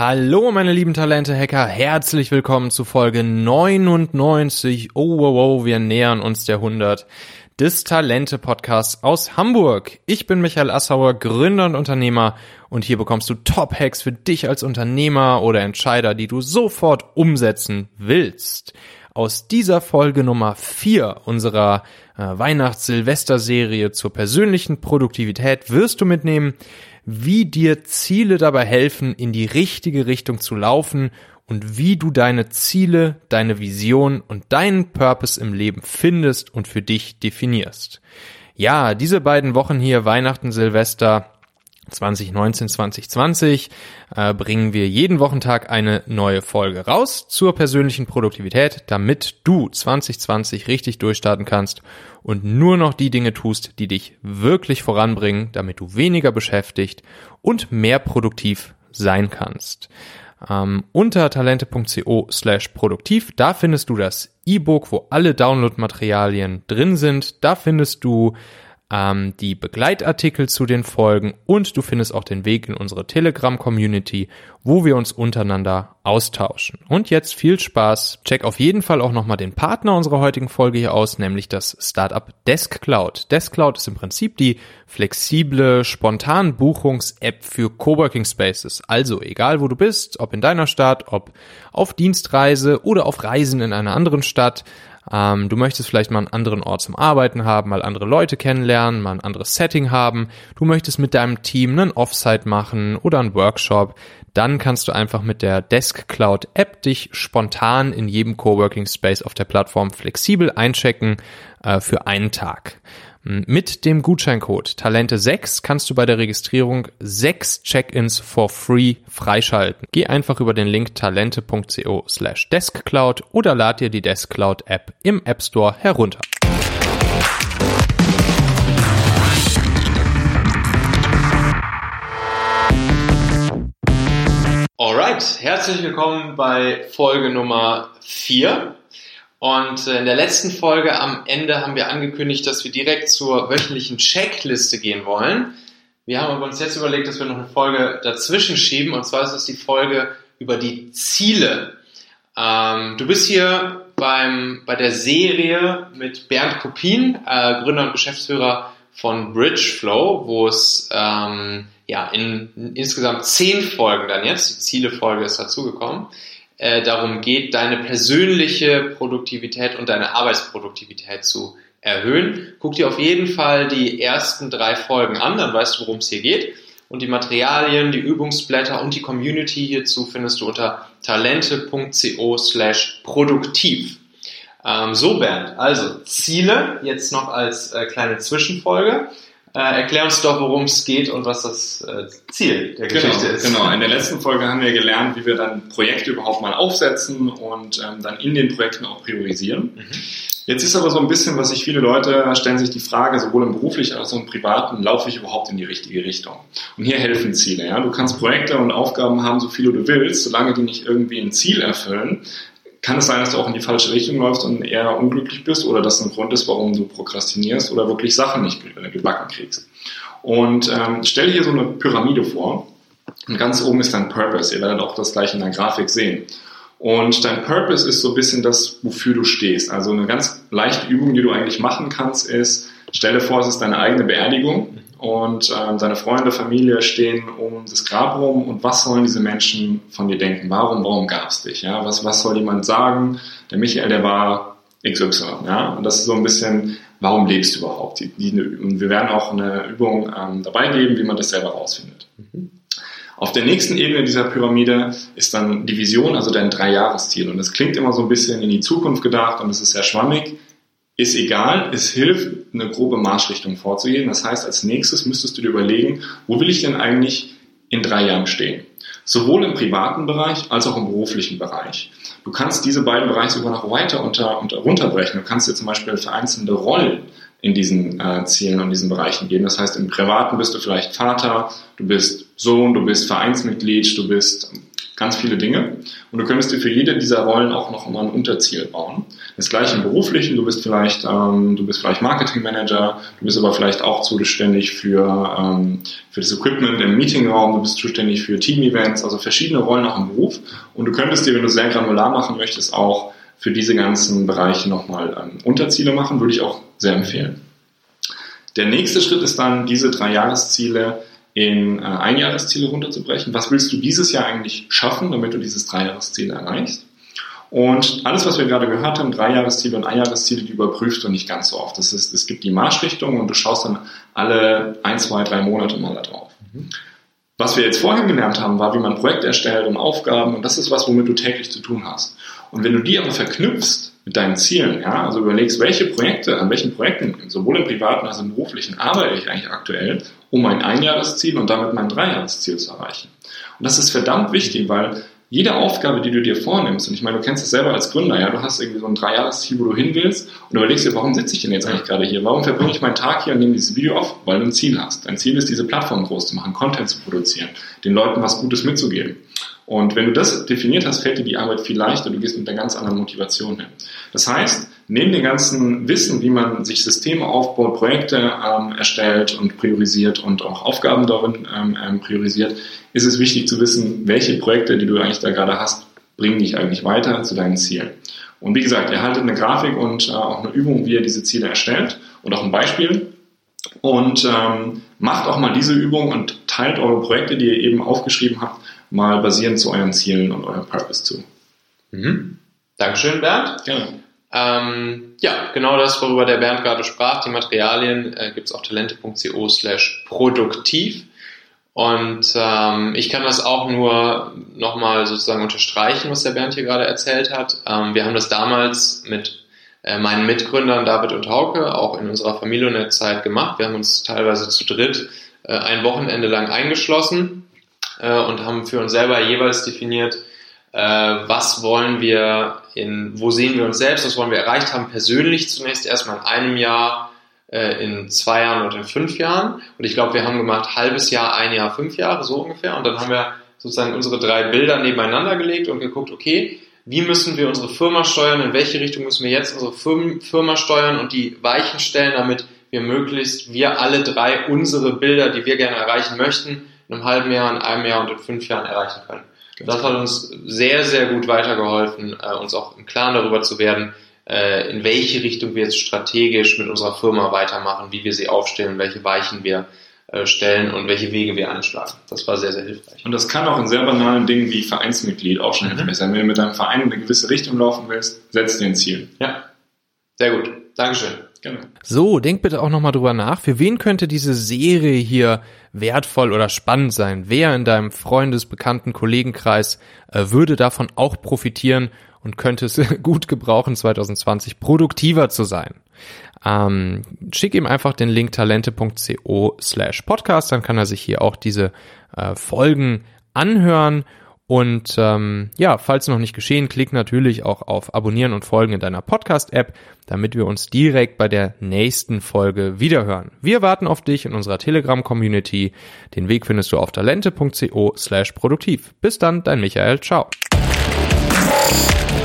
Hallo meine lieben Talente-Hacker, herzlich willkommen zu Folge 99. Oh, wow, wow, wir nähern uns der 100 des Talente-Podcasts aus Hamburg. Ich bin Michael Assauer, Gründer und Unternehmer und hier bekommst du Top-Hacks für dich als Unternehmer oder Entscheider, die du sofort umsetzen willst. Aus dieser Folge Nummer 4 unserer äh, Weihnachts-Silvester-Serie zur persönlichen Produktivität wirst du mitnehmen, wie dir Ziele dabei helfen, in die richtige Richtung zu laufen und wie du deine Ziele, deine Vision und deinen Purpose im Leben findest und für dich definierst. Ja, diese beiden Wochen hier, Weihnachten, Silvester, 2019, 2020 äh, bringen wir jeden Wochentag eine neue Folge raus zur persönlichen Produktivität, damit du 2020 richtig durchstarten kannst und nur noch die Dinge tust, die dich wirklich voranbringen, damit du weniger beschäftigt und mehr produktiv sein kannst. Ähm, unter talente.co slash produktiv, da findest du das E-Book, wo alle Download-Materialien drin sind. Da findest du ähm, die Begleitartikel zu den Folgen und du findest auch den Weg in unsere Telegram-Community, wo wir uns untereinander austauschen. Und jetzt viel Spaß. Check auf jeden Fall auch nochmal den Partner unserer heutigen Folge hier aus, nämlich das Startup Desk Cloud. Desk Cloud ist im Prinzip die flexible, spontan Buchungs-App für Coworking Spaces. Also egal wo du bist, ob in deiner Stadt, ob auf Dienstreise oder auf Reisen in einer anderen Stadt, ähm, du möchtest vielleicht mal einen anderen Ort zum Arbeiten haben, mal andere Leute kennenlernen, mal ein anderes Setting haben. Du möchtest mit deinem Team einen Offsite machen oder einen Workshop. Dann kannst du einfach mit der Desk Cloud App dich spontan in jedem Coworking Space auf der Plattform flexibel einchecken äh, für einen Tag. Mit dem Gutscheincode Talente6 kannst du bei der Registrierung sechs Check-ins for free freischalten. Geh einfach über den Link talente.co slash deskcloud oder lad dir die Deskcloud App im App Store herunter. Alright, herzlich willkommen bei Folge Nummer 4 und äh, in der letzten Folge am Ende haben wir angekündigt, dass wir direkt zur wöchentlichen Checkliste gehen wollen. Wir haben uns jetzt überlegt, dass wir noch eine Folge dazwischen schieben. Und zwar ist es die Folge über die Ziele. Ähm, du bist hier beim, bei der Serie mit Bernd Kopin, äh, Gründer und Geschäftsführer von Bridgeflow, wo es ähm, ja in, in insgesamt zehn Folgen dann jetzt, die Ziele-Folge ist dazugekommen, äh, darum geht, deine persönliche Produktivität und deine Arbeitsproduktivität zu erhöhen. Guck dir auf jeden Fall die ersten drei Folgen an, dann weißt du, worum es hier geht. Und die Materialien, die Übungsblätter und die Community hierzu findest du unter talente.co slash produktiv. Ähm, so, Bernd, also Ziele, jetzt noch als äh, kleine Zwischenfolge. Äh, erklär uns doch, worum es geht und was das äh, Ziel der genau, Geschichte ist. Genau, in der letzten Folge haben wir gelernt, wie wir dann Projekte überhaupt mal aufsetzen und ähm, dann in den Projekten auch priorisieren. Mhm. Jetzt ist aber so ein bisschen, was sich viele Leute stellen sich die Frage, sowohl im beruflichen als auch im privaten, laufe ich überhaupt in die richtige Richtung? Und hier helfen Ziele. Ja? Du kannst Projekte und Aufgaben haben, so viele du willst, solange die nicht irgendwie ein Ziel erfüllen, kann es sein, dass du auch in die falsche Richtung läufst und eher unglücklich bist oder das ein Grund ist, warum du prokrastinierst oder wirklich Sachen nicht gebacken kriegst. Und ähm, stell dir so eine Pyramide vor und ganz oben ist dein Purpose. Ihr werdet auch das gleich in der Grafik sehen. Und dein Purpose ist so ein bisschen das, wofür du stehst. Also eine ganz leichte Übung, die du eigentlich machen kannst, ist, stell dir vor, es ist deine eigene Beerdigung und ähm, deine Freunde, Familie stehen um das Grab rum und was sollen diese Menschen von dir denken? Warum, warum gab es dich? Ja? Was, was soll jemand sagen? Der Michael, der war XY. Ja? Und das ist so ein bisschen, warum lebst du überhaupt? Die, die, und wir werden auch eine Übung ähm, dabei geben, wie man das selber rausfindet. Mhm. Auf der nächsten Ebene dieser Pyramide ist dann die Vision, also dein Dreijahresziel. Und das klingt immer so ein bisschen in die Zukunft gedacht und es ist sehr schwammig ist egal, es hilft, eine grobe Marschrichtung vorzugehen. Das heißt, als nächstes müsstest du dir überlegen, wo will ich denn eigentlich in drei Jahren stehen? Sowohl im privaten Bereich als auch im beruflichen Bereich. Du kannst diese beiden Bereiche sogar noch weiter unter, unter runterbrechen. Du kannst dir zum Beispiel vereinzelte Rollen in diesen äh, Zielen und diesen Bereichen geben. Das heißt, im Privaten bist du vielleicht Vater, du bist Sohn, du bist Vereinsmitglied, du bist ganz viele Dinge. Und du könntest dir für jede dieser Rollen auch noch mal ein Unterziel bauen. Das gleiche im Beruflichen, du bist vielleicht, ähm, du bist vielleicht Marketingmanager, du bist aber vielleicht auch zuständig für, ähm, für das Equipment im Meetingraum, du bist zuständig für Team-Events, also verschiedene Rollen auch im Beruf. Und du könntest dir, wenn du sehr granular machen möchtest, auch für diese ganzen Bereiche nochmal ähm, Unterziele machen, würde ich auch sehr empfehlen. Der nächste Schritt ist dann, diese drei Jahresziele in äh, Einjahresziele runterzubrechen. Was willst du dieses Jahr eigentlich schaffen, damit du dieses Dreijahresziel erreichst? Und alles, was wir gerade gehört haben, Dreijahresziele und Einjahresziele, die überprüfst du nicht ganz so oft. Das ist, es gibt die Marschrichtung und du schaust dann alle ein, zwei, drei Monate mal da drauf. Mhm. Was wir jetzt vorhin gelernt haben, war, wie man Projekte erstellt und Aufgaben und das ist was, womit du täglich zu tun hast. Und wenn du die aber verknüpfst mit deinen Zielen, ja, also überlegst, welche Projekte, an welchen Projekten, sowohl im privaten als auch im beruflichen, arbeite ich eigentlich aktuell, um mein Einjahresziel und damit mein Dreijahresziel zu erreichen. Und das ist verdammt wichtig, weil jede Aufgabe, die du dir vornimmst, und ich meine, du kennst es selber als Gründer, ja, du hast irgendwie so ein Dreijahresziel, wo du hin willst und überlegst dir, warum sitze ich denn jetzt eigentlich gerade hier? Warum verbringe ich meinen Tag hier und nehme dieses Video auf? Weil du ein Ziel hast. Dein Ziel ist, diese Plattform groß zu machen, Content zu produzieren, den Leuten was Gutes mitzugeben. Und wenn du das definiert hast, fällt dir die Arbeit viel leichter, du gehst mit einer ganz anderen Motivation hin. Das heißt, neben dem ganzen Wissen, wie man sich Systeme aufbaut, Projekte ähm, erstellt und priorisiert und auch Aufgaben darin ähm, ähm, priorisiert, ist es wichtig zu wissen, welche Projekte, die du eigentlich da gerade hast, bringen dich eigentlich weiter zu deinen Zielen. Und wie gesagt, erhaltet eine Grafik und äh, auch eine Übung, wie ihr diese Ziele erstellt und auch ein Beispiel. Und ähm, macht auch mal diese Übung und teilt eure Projekte, die ihr eben aufgeschrieben habt, mal basierend zu euren Zielen und eurem Purpose zu. Mhm. Dankeschön, Bernd. Gerne. Ähm, ja, genau das, worüber der Bernd gerade sprach, die Materialien äh, gibt es auf talente.co slash produktiv. Und ähm, ich kann das auch nur nochmal sozusagen unterstreichen, was der Bernd hier gerade erzählt hat. Ähm, wir haben das damals mit meinen Mitgründern David und Hauke auch in unserer Familiennetzeit gemacht. Wir haben uns teilweise zu dritt äh, ein Wochenende lang eingeschlossen äh, und haben für uns selber jeweils definiert, äh, was wollen wir in, wo sehen wir uns selbst, was wollen wir erreicht haben, persönlich zunächst erstmal in einem Jahr, äh, in zwei Jahren oder in fünf Jahren. Und ich glaube, wir haben gemacht halbes Jahr, ein Jahr, fünf Jahre, so ungefähr. Und dann haben wir sozusagen unsere drei Bilder nebeneinander gelegt und geguckt, okay, wie müssen wir unsere Firma steuern, in welche Richtung müssen wir jetzt unsere Firma steuern und die Weichen stellen, damit wir möglichst, wir alle drei unsere Bilder, die wir gerne erreichen möchten, in einem halben Jahr, in einem Jahr und in fünf Jahren erreichen können. Ganz das hat uns sehr, sehr gut weitergeholfen, äh, uns auch im Klaren darüber zu werden, äh, in welche Richtung wir jetzt strategisch mit unserer Firma weitermachen, wie wir sie aufstellen, welche Weichen wir stellen und welche Wege wir einschlagen. Das war sehr, sehr hilfreich. Und das kann auch in sehr banalen Dingen wie Vereinsmitglied auch schon mhm. hilfreich sein. Wenn du mit deinem Verein in eine gewisse Richtung laufen willst, setz dir ein Ziel. Ja, sehr gut. Dankeschön. Genau. So, denk bitte auch nochmal drüber nach. Für wen könnte diese Serie hier wertvoll oder spannend sein? Wer in deinem Freundes-, Bekannten-, Kollegenkreis äh, würde davon auch profitieren und könnte es gut gebrauchen, 2020 produktiver zu sein? Ähm, schick ihm einfach den Link talente.co slash podcast, dann kann er sich hier auch diese äh, Folgen anhören und ähm, ja, falls noch nicht geschehen, klick natürlich auch auf Abonnieren und Folgen in deiner Podcast-App, damit wir uns direkt bei der nächsten Folge wiederhören. Wir warten auf dich in unserer Telegram-Community. Den Weg findest du auf talente.co slash produktiv. Bis dann, dein Michael. Ciao. Thank you.